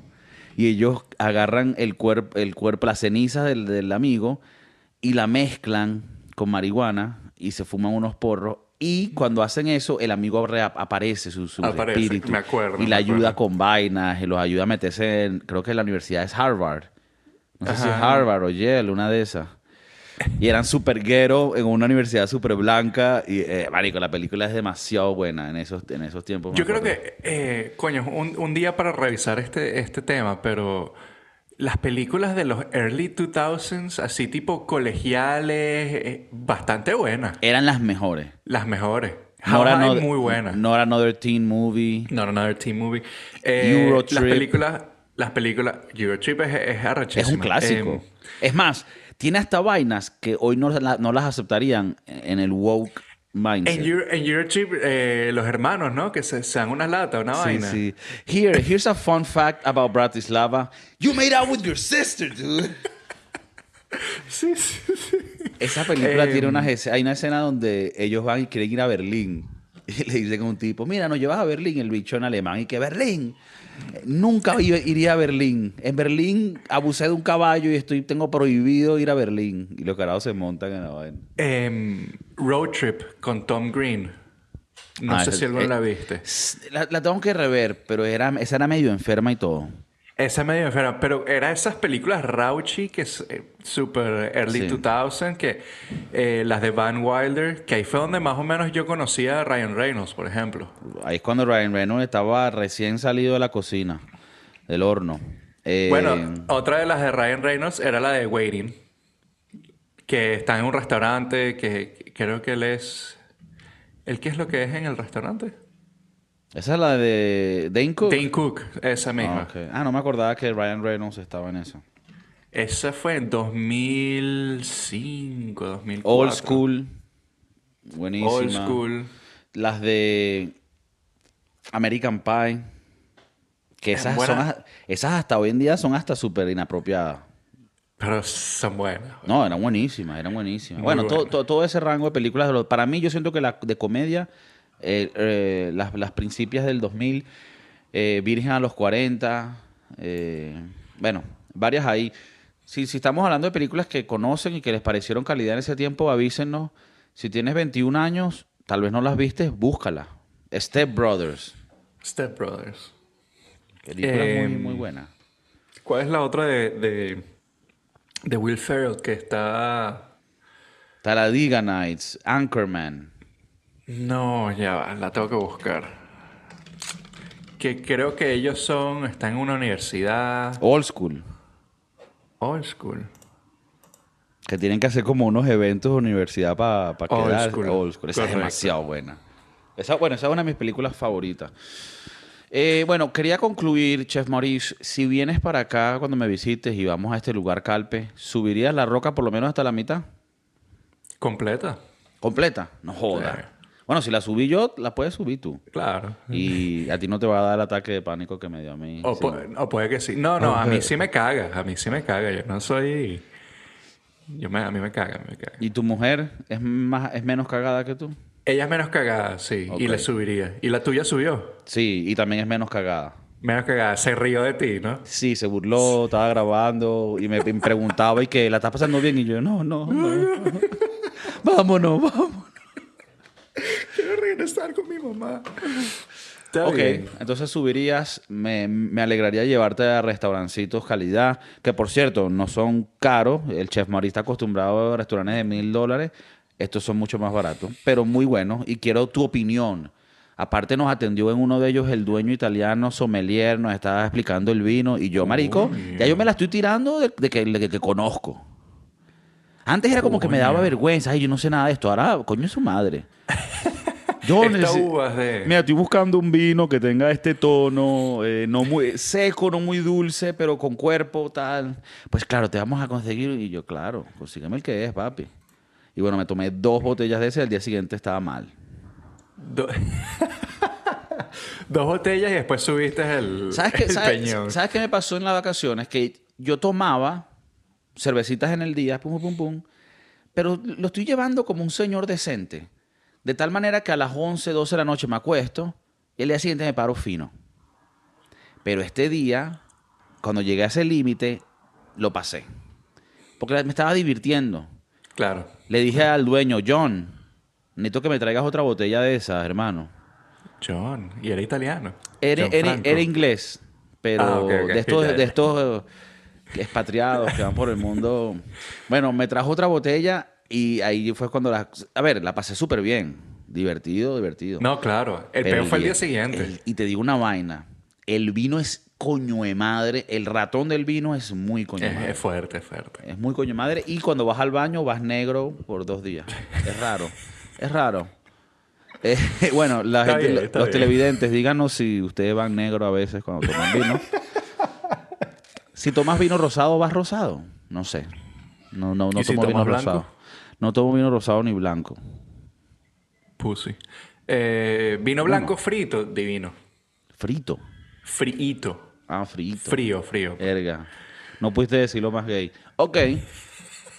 y ellos agarran el, cuerpo el cuerpo, las cenizas del, del amigo y la mezclan con marihuana y se fuman unos porros. Y cuando hacen eso, el amigo aparece, su, su Aparece, espíritu. me acuerdo, y le ayuda con vainas, y los ayuda a meterse en, creo que la universidad es Harvard. No sé si es. Harvard o Yale, una de esas. Y eran super ghetto en una universidad súper blanca. Y, eh, marico, la película es demasiado buena en esos, en esos tiempos. Yo creo que, eh, coño, un, un día para revisar este, este tema, pero las películas de los early 2000s, así tipo colegiales, eh, bastante buenas. Eran las mejores. Las mejores. Hawaii, Another- muy buenas. Not Another Teen Movie. Not Another Teen Movie. Eh, Eurotrip. Las películas... Las películas... Eurotrip es, es arrechísima. Es un clásico. Eh, es más, tiene hasta vainas que hoy no, no las aceptarían en el woke mindset. en, Euro, en Eurotrip, eh, los hermanos, ¿no? Que se, se dan una lata, una Sí, vaina. sí. Here, here's a fun fact about Bratislava. You made out with your sister, dude. Sí, sí, sí. Esa película Em. tiene unas escenas, hay una escena donde ellos van y quieren ir a Berlín. Y le dicen a un tipo, mira, nos llevas a Berlín, el bicho en alemán. Y que Berlín, Eh, nunca iría a Berlín. En Berlín abusé de un caballo y estoy, tengo prohibido ir a Berlín. Y los carajos se montan en la vaina. Em, Road Trip con Tom Green. No Ah, sé si alguno eh, la viste. La, la tengo que rever, pero era, esa era medio enferma y todo. Esa es medio enferma, pero era esas películas raunchy que es eh, super early Sí. 2000 que eh, las de Van Wilder, que ahí fue donde más o menos yo conocía a Ryan Reynolds, por ejemplo. Ahí es cuando Ryan Reynolds estaba recién salido de la cocina, del horno. Eh, Bueno, otra de las de Ryan Reynolds era la de Waiting, que está en un restaurante, que que creo que él es... ¿El qué es lo que es en el restaurante? Esa es la de Dane Cook. Dane Cook, esa misma. Ah. Ah, no me acordaba que Ryan Reynolds estaba en eso. Esa fue en 2005, 2004. Old School. Buenísima. Old School. Las de American Pie. Que esas, buena. son, esas hasta hoy en día son hasta súper inapropiadas. Pero son buenas. No, eran buenísimas, eran buenísimas. Muy bueno, todo, todo, todo ese rango de películas, para mí yo siento que la de comedia, eh, eh, las, las principias del 2000, eh, Virgen a los 40, eh, bueno, varias ahí. Si, si estamos hablando de películas que conocen y que les parecieron calidad en ese tiempo, avísenos. Si tienes 21 años, tal vez no las viste, búscala. Step Brothers. Step Brothers. Película muy, Em, muy buena. ¿Cuál es la otra de, de, de Will Ferrell que está... Talladega Nights, Anchorman. No, ya va, la tengo que buscar. Que creo que ellos son... Están en una universidad... Old School. Old School. Que tienen que hacer como unos eventos de universidad para Old quedar. school. Old school. Esa es demasiado buena. Esa, bueno, esa es una de mis películas favoritas. Eh, bueno, quería concluir, Chef Maurice. Si vienes para acá cuando me visites y vamos a este lugar Calpe, ¿subirías la roca por lo menos hasta la mitad? ¿Completa? ¿Completa? No joda. Claro. Bueno, si la subí yo, la puedes subir tú. Claro. Y a ti no te va a dar el ataque de pánico que me dio a mí. O, Sí. pu- o puede que sí. No, no, a mí sí me caga. A mí sí me caga. Yo no soy... Yo me, a mí me caga, me caga. ¿Y tu mujer es, más, es menos cagada que tú? Ella es menos cagada, sí. Y le subiría. ¿Y la tuya subió? Sí, y también es menos cagada. Menos cagada. Se rió de ti, ¿no? Sí, se burló, estaba grabando y me, me preguntaba y que la estás pasando bien y yo, no, no, no. vámonos, vámonos. Quiero regresar con mi mamá. Está Ok, bien. entonces subirías, me, me alegraría llevarte a restaurancitos calidad, que por cierto, no son caros, el chef Mari está acostumbrado a restaurantes de mil dólares, estos son mucho más baratos, pero muy buenos y quiero tu opinión. Aparte nos atendió en uno de ellos el dueño italiano sommelier, nos estaba explicando el vino y yo, marico, ya yo me la estoy tirando de, de que, de que conozco. Antes era como que me daba vergüenza, ay, yo no sé nada de esto, ahora, coño, es su madre. Yo Esta necesi- uva es de... Mira, estoy buscando un vino que tenga este tono, eh, no muy seco, no muy dulce, pero con cuerpo, tal. Pues claro, te vamos a conseguir. Y yo, claro, consígueme el que es, papi. Y bueno, me tomé dos botellas de ese y al día siguiente estaba mal. Do- Dos botellas y después subiste el, ¿Sabes qué, el sabes, peñón. ¿Sabes qué me pasó en las vacaciones? Que yo tomaba cervecitas en el día, pum, pum, pum, pero lo estoy llevando como un señor decente. De tal manera que a las 11, 12 de la noche me acuesto y el día siguiente me paro fino. Pero este día, cuando llegué a ese límite, lo pasé. Porque me estaba divirtiendo. Claro. Le dije al dueño, John, necesito que me traigas otra botella de esas, hermano. John. Y era italiano. Era, inglés, pero Ah, de estos, de estos eh, expatriados que van por el mundo. Bueno, me trajo otra botella y ahí fue cuando la... A ver, la pasé súper bien. Divertido, divertido. No, claro. El Pero peor fue el día siguiente. el- y te digo una vaina. El vino es coño de madre. El ratón del vino es muy coño de Es, madre. es fuerte, es fuerte. Es muy coño de madre. Y cuando vas al baño vas negro por dos días. Es raro. Es raro. Eh, bueno, la gente, bien, los bien. televidentes, díganos si ustedes van negro a veces cuando toman vino. si tomas vino rosado, vas rosado. No sé. No, no, no ¿Y si tomo vino blanco? rosado. No tomo vino rosado ni blanco. Pussy. Eh, vino blanco frito, divino. Frito. Frito. Ah, frito. Frío, frío. Erga. No pudiste decirlo más gay. Ok.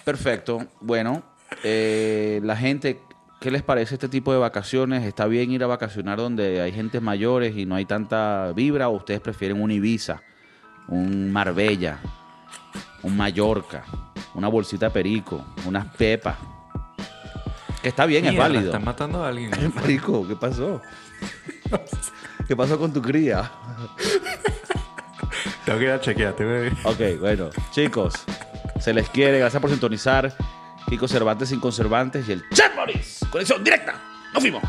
Perfecto. Bueno, eh, la gente, ¿qué les parece este tipo de vacaciones? ¿Está bien ir a vacacionar donde hay gentes mayores y no hay tanta vibra? ¿O ustedes prefieren un Ibiza, un Marbella, un Mallorca, una bolsita de perico, unas pepas? Que está bien, es válido. Están matando a alguien. Marico, ¿qué pasó? ¿Qué pasó con tu cría? Tengo que ir a chequearte, bebé. Ok, bueno, chicos, se les quiere. Gracias por sintonizar. Kiko Cervantes sin conservantes y el Chat Boris. Conexión directa. Nos fuimos.